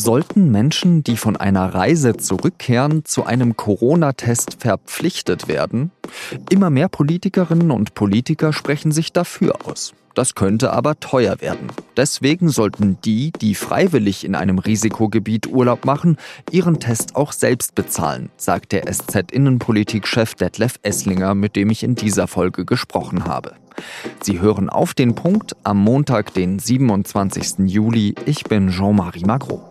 Sollten Menschen, die von einer Reise zurückkehren, zu einem Corona-Test verpflichtet werden? Immer mehr Politikerinnen und Politiker sprechen sich dafür aus. Das könnte aber teuer werden. Deswegen sollten die, die freiwillig in einem Risikogebiet Urlaub machen, ihren Test auch selbst bezahlen, sagt der SZ-Innenpolitik-Chef Detlef Esslinger, mit dem ich in dieser Folge gesprochen habe. Sie hören auf den Punkt am Montag, den 27. Juli. Ich bin Jean-Marie Magro.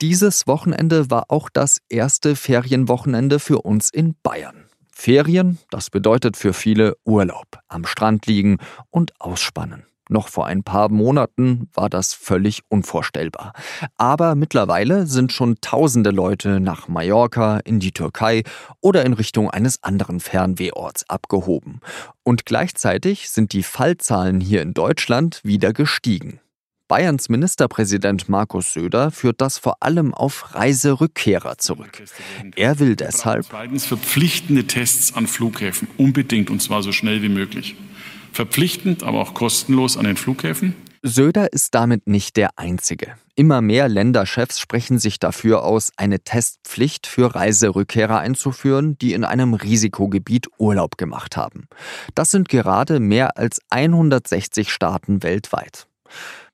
Dieses Wochenende war auch das erste Ferienwochenende für uns in Bayern. Ferien, das bedeutet für viele Urlaub, am Strand liegen und ausspannen. Noch vor ein paar Monaten war das völlig unvorstellbar. Aber mittlerweile sind schon tausende Leute nach Mallorca, in die Türkei oder in Richtung eines anderen Fernwehorts abgehoben. Und gleichzeitig sind die Fallzahlen hier in Deutschland wieder gestiegen. Bayerns Ministerpräsident Markus Söder führt das vor allem auf Reiserückkehrer zurück. Er will deshalb zweitens verpflichtende Tests an Flughäfen unbedingt und zwar so schnell wie möglich. Verpflichtend, aber auch kostenlos an den Flughäfen. Söder ist damit nicht der Einzige. Immer mehr Länderchefs sprechen sich dafür aus, eine Testpflicht für Reiserückkehrer einzuführen, die in einem Risikogebiet Urlaub gemacht haben. Das sind gerade mehr als 160 Staaten weltweit.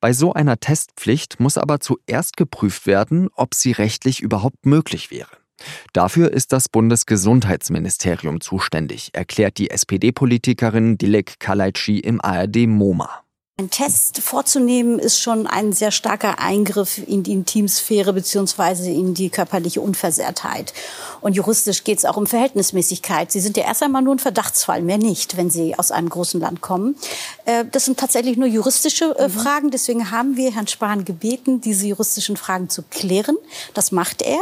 Bei so einer Testpflicht muss aber zuerst geprüft werden, ob sie rechtlich überhaupt möglich wäre. Dafür ist das Bundesgesundheitsministerium zuständig, erklärt die SPD-Politikerin Dilek Kalaitschi im ARD MoMA. Ein Test vorzunehmen ist schon ein sehr starker Eingriff in die Intimsphäre beziehungsweise in die körperliche Unversehrtheit. Und juristisch geht es auch um Verhältnismäßigkeit. Sie sind ja erst einmal nur ein Verdachtsfall, mehr nicht, wenn Sie aus einem großen Land kommen. Äh, das sind tatsächlich nur juristische äh, mhm. Fragen. Deswegen haben wir Herrn Spahn gebeten, diese juristischen Fragen zu klären. Das macht er.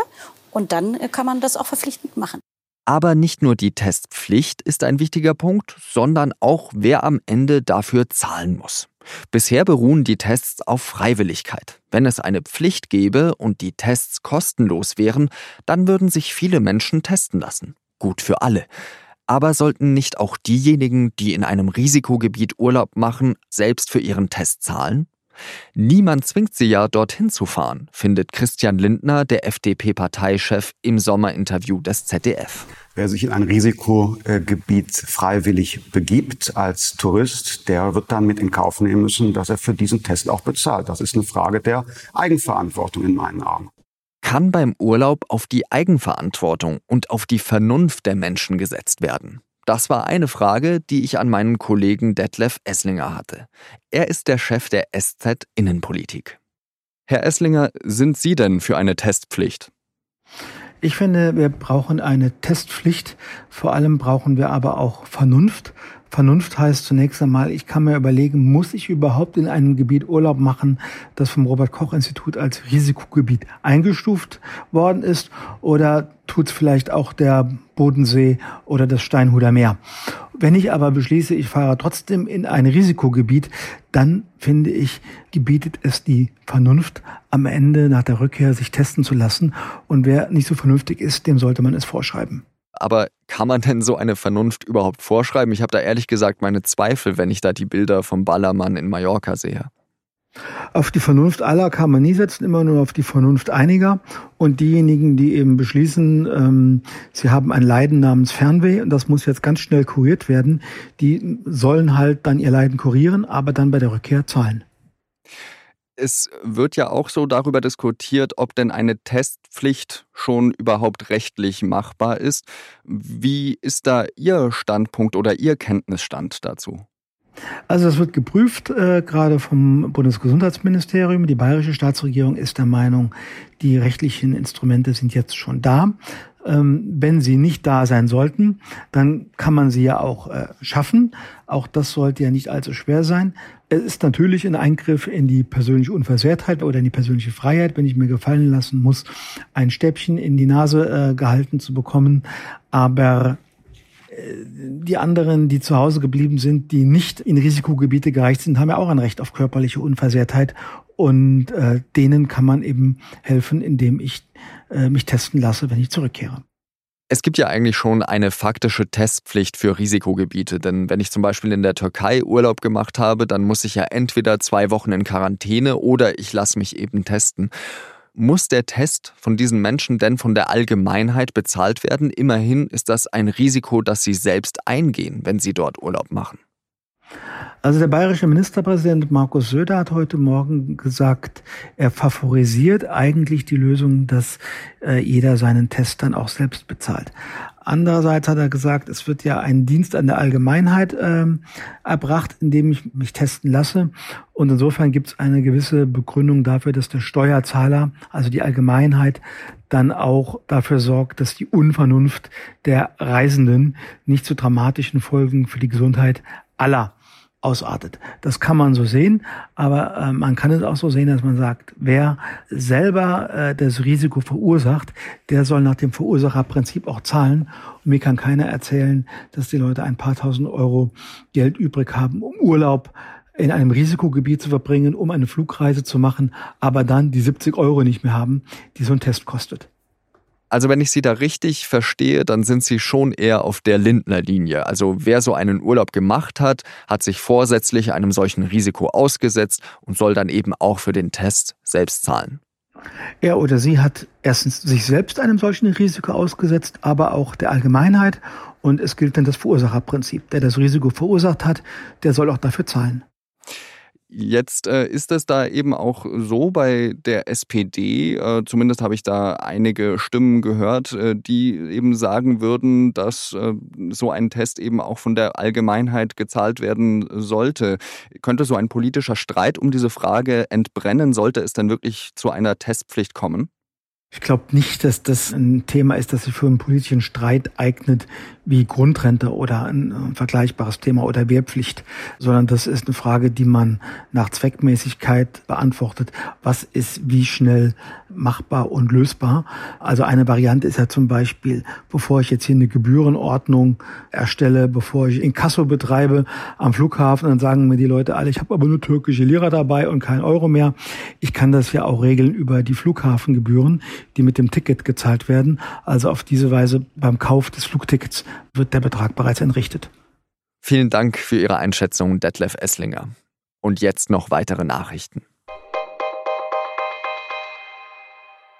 Und dann äh, kann man das auch verpflichtend machen. Aber nicht nur die Testpflicht ist ein wichtiger Punkt, sondern auch, wer am Ende dafür zahlen muss. Bisher beruhen die Tests auf Freiwilligkeit. Wenn es eine Pflicht gäbe und die Tests kostenlos wären, dann würden sich viele Menschen testen lassen. Gut für alle. Aber sollten nicht auch diejenigen, die in einem Risikogebiet Urlaub machen, selbst für ihren Test zahlen? Niemand zwingt sie ja, dorthin zu fahren, findet Christian Lindner, der FDP-Parteichef, im Sommerinterview des ZDF. Wer sich in ein Risikogebiet freiwillig begibt als Tourist, der wird dann mit in Kauf nehmen müssen, dass er für diesen Test auch bezahlt. Das ist eine Frage der Eigenverantwortung in meinen Augen. Kann beim Urlaub auf die Eigenverantwortung und auf die Vernunft der Menschen gesetzt werden? Das war eine Frage, die ich an meinen Kollegen Detlef Esslinger hatte. Er ist der Chef der SZ Innenpolitik. Herr Esslinger, sind Sie denn für eine Testpflicht? Ich finde, wir brauchen eine Testpflicht. Vor allem brauchen wir aber auch Vernunft. Vernunft heißt zunächst einmal, ich kann mir überlegen, muss ich überhaupt in einem Gebiet Urlaub machen, das vom Robert Koch Institut als Risikogebiet eingestuft worden ist, oder tut es vielleicht auch der Bodensee oder das Steinhuder Meer. Wenn ich aber beschließe, ich fahre trotzdem in ein Risikogebiet, dann finde ich, gebietet es die Vernunft, am Ende nach der Rückkehr sich testen zu lassen. Und wer nicht so vernünftig ist, dem sollte man es vorschreiben. Aber kann man denn so eine Vernunft überhaupt vorschreiben? Ich habe da ehrlich gesagt meine Zweifel, wenn ich da die Bilder vom Ballermann in Mallorca sehe. Auf die Vernunft aller kann man nie setzen, immer nur auf die Vernunft einiger. Und diejenigen, die eben beschließen, ähm, sie haben ein Leiden namens Fernweh und das muss jetzt ganz schnell kuriert werden, die sollen halt dann ihr Leiden kurieren, aber dann bei der Rückkehr zahlen. Es wird ja auch so darüber diskutiert, ob denn eine Testpflicht schon überhaupt rechtlich machbar ist. Wie ist da Ihr Standpunkt oder Ihr Kenntnisstand dazu? Also das wird geprüft, äh, gerade vom Bundesgesundheitsministerium. Die bayerische Staatsregierung ist der Meinung, die rechtlichen Instrumente sind jetzt schon da. Ähm, wenn sie nicht da sein sollten, dann kann man sie ja auch äh, schaffen. Auch das sollte ja nicht allzu schwer sein. Es ist natürlich ein Eingriff in die persönliche Unversehrtheit oder in die persönliche Freiheit, wenn ich mir gefallen lassen muss, ein Stäbchen in die Nase äh, gehalten zu bekommen. Aber die anderen, die zu Hause geblieben sind, die nicht in Risikogebiete gereicht sind, haben ja auch ein Recht auf körperliche Unversehrtheit. Und äh, denen kann man eben helfen, indem ich äh, mich testen lasse, wenn ich zurückkehre. Es gibt ja eigentlich schon eine faktische Testpflicht für Risikogebiete, denn wenn ich zum Beispiel in der Türkei Urlaub gemacht habe, dann muss ich ja entweder zwei Wochen in Quarantäne oder ich lasse mich eben testen. Muss der Test von diesen Menschen denn von der Allgemeinheit bezahlt werden? Immerhin ist das ein Risiko, das sie selbst eingehen, wenn sie dort Urlaub machen. Also der bayerische Ministerpräsident Markus Söder hat heute Morgen gesagt, er favorisiert eigentlich die Lösung, dass äh, jeder seinen Test dann auch selbst bezahlt. Andererseits hat er gesagt, es wird ja ein Dienst an der Allgemeinheit äh, erbracht, indem ich mich testen lasse. Und insofern gibt es eine gewisse Begründung dafür, dass der Steuerzahler, also die Allgemeinheit, dann auch dafür sorgt, dass die Unvernunft der Reisenden nicht zu dramatischen Folgen für die Gesundheit aller ausartet. Das kann man so sehen, aber äh, man kann es auch so sehen, dass man sagt, wer selber äh, das Risiko verursacht, der soll nach dem Verursacherprinzip auch zahlen. Und mir kann keiner erzählen, dass die Leute ein paar tausend Euro Geld übrig haben, um Urlaub in einem Risikogebiet zu verbringen, um eine Flugreise zu machen, aber dann die 70 Euro nicht mehr haben, die so ein Test kostet. Also wenn ich Sie da richtig verstehe, dann sind Sie schon eher auf der Lindner Linie. Also wer so einen Urlaub gemacht hat, hat sich vorsätzlich einem solchen Risiko ausgesetzt und soll dann eben auch für den Test selbst zahlen. Er oder sie hat erstens sich selbst einem solchen Risiko ausgesetzt, aber auch der Allgemeinheit. Und es gilt dann das Verursacherprinzip. Der das Risiko verursacht hat, der soll auch dafür zahlen. Jetzt äh, ist es da eben auch so bei der SPD, äh, zumindest habe ich da einige Stimmen gehört, äh, die eben sagen würden, dass äh, so ein Test eben auch von der Allgemeinheit gezahlt werden sollte. Könnte so ein politischer Streit um diese Frage entbrennen? Sollte es denn wirklich zu einer Testpflicht kommen? Ich glaube nicht, dass das ein Thema ist, das sich für einen politischen Streit eignet, wie Grundrente oder ein vergleichbares Thema oder Wehrpflicht, sondern das ist eine Frage, die man nach Zweckmäßigkeit beantwortet. Was ist wie schnell machbar und lösbar? Also eine Variante ist ja zum Beispiel, bevor ich jetzt hier eine Gebührenordnung erstelle, bevor ich Inkasso betreibe am Flughafen, dann sagen mir die Leute alle, ich habe aber nur türkische Lira dabei und kein Euro mehr. Ich kann das ja auch regeln über die Flughafengebühren, die mit dem Ticket gezahlt werden. Also auf diese Weise beim Kauf des Flugtickets wird der Betrag bereits entrichtet. Vielen Dank für Ihre Einschätzung, Detlef Esslinger. Und jetzt noch weitere Nachrichten.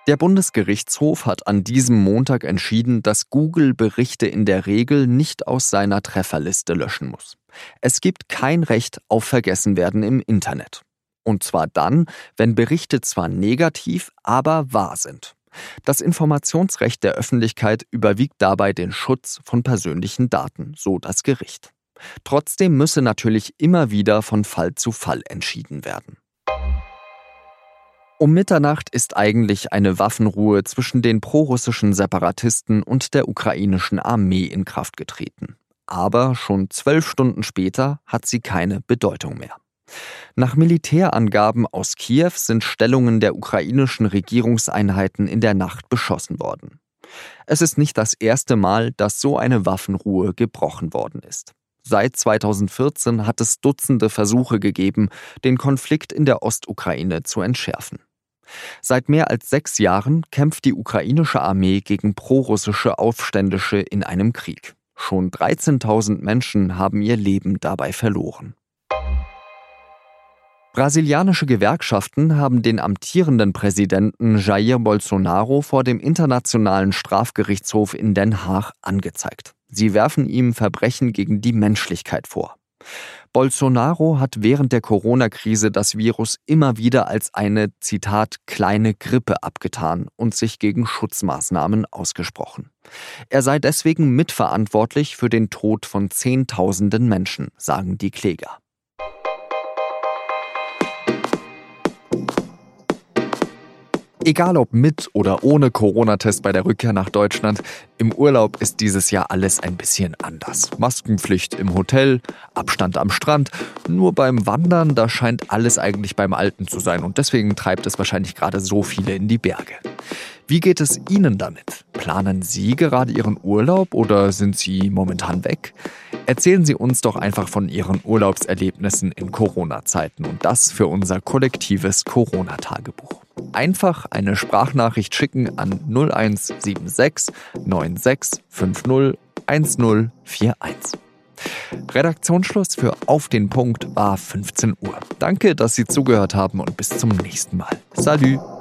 Der Bundesgerichtshof hat an diesem Montag entschieden, dass Google Berichte in der Regel nicht aus seiner Trefferliste löschen muss. Es gibt kein Recht auf Vergessenwerden im Internet. Und zwar dann, wenn Berichte zwar negativ, aber wahr sind. Das Informationsrecht der Öffentlichkeit überwiegt dabei den Schutz von persönlichen Daten, so das Gericht. Trotzdem müsse natürlich immer wieder von Fall zu Fall entschieden werden. Um Mitternacht ist eigentlich eine Waffenruhe zwischen den prorussischen Separatisten und der ukrainischen Armee in Kraft getreten. Aber schon zwölf Stunden später hat sie keine Bedeutung mehr. Nach Militärangaben aus Kiew sind Stellungen der ukrainischen Regierungseinheiten in der Nacht beschossen worden. Es ist nicht das erste Mal, dass so eine Waffenruhe gebrochen worden ist. Seit 2014 hat es Dutzende Versuche gegeben, den Konflikt in der Ostukraine zu entschärfen. Seit mehr als sechs Jahren kämpft die ukrainische Armee gegen prorussische Aufständische in einem Krieg. Schon 13.000 Menschen haben ihr Leben dabei verloren. Brasilianische Gewerkschaften haben den amtierenden Präsidenten Jair Bolsonaro vor dem Internationalen Strafgerichtshof in Den Haag angezeigt. Sie werfen ihm Verbrechen gegen die Menschlichkeit vor. Bolsonaro hat während der Corona-Krise das Virus immer wieder als eine, Zitat, kleine Grippe abgetan und sich gegen Schutzmaßnahmen ausgesprochen. Er sei deswegen mitverantwortlich für den Tod von Zehntausenden Menschen, sagen die Kläger. Egal ob mit oder ohne Corona-Test bei der Rückkehr nach Deutschland, im Urlaub ist dieses Jahr alles ein bisschen anders. Maskenpflicht im Hotel, Abstand am Strand. Nur beim Wandern, da scheint alles eigentlich beim Alten zu sein und deswegen treibt es wahrscheinlich gerade so viele in die Berge. Wie geht es Ihnen damit? Planen Sie gerade Ihren Urlaub oder sind Sie momentan weg? Erzählen Sie uns doch einfach von Ihren Urlaubserlebnissen in Corona-Zeiten und das für unser kollektives Corona-Tagebuch. Einfach eine Sprachnachricht schicken an 0176 96 50 1041. Redaktionsschluss für Auf den Punkt war 15 Uhr. Danke, dass Sie zugehört haben und bis zum nächsten Mal. Salut!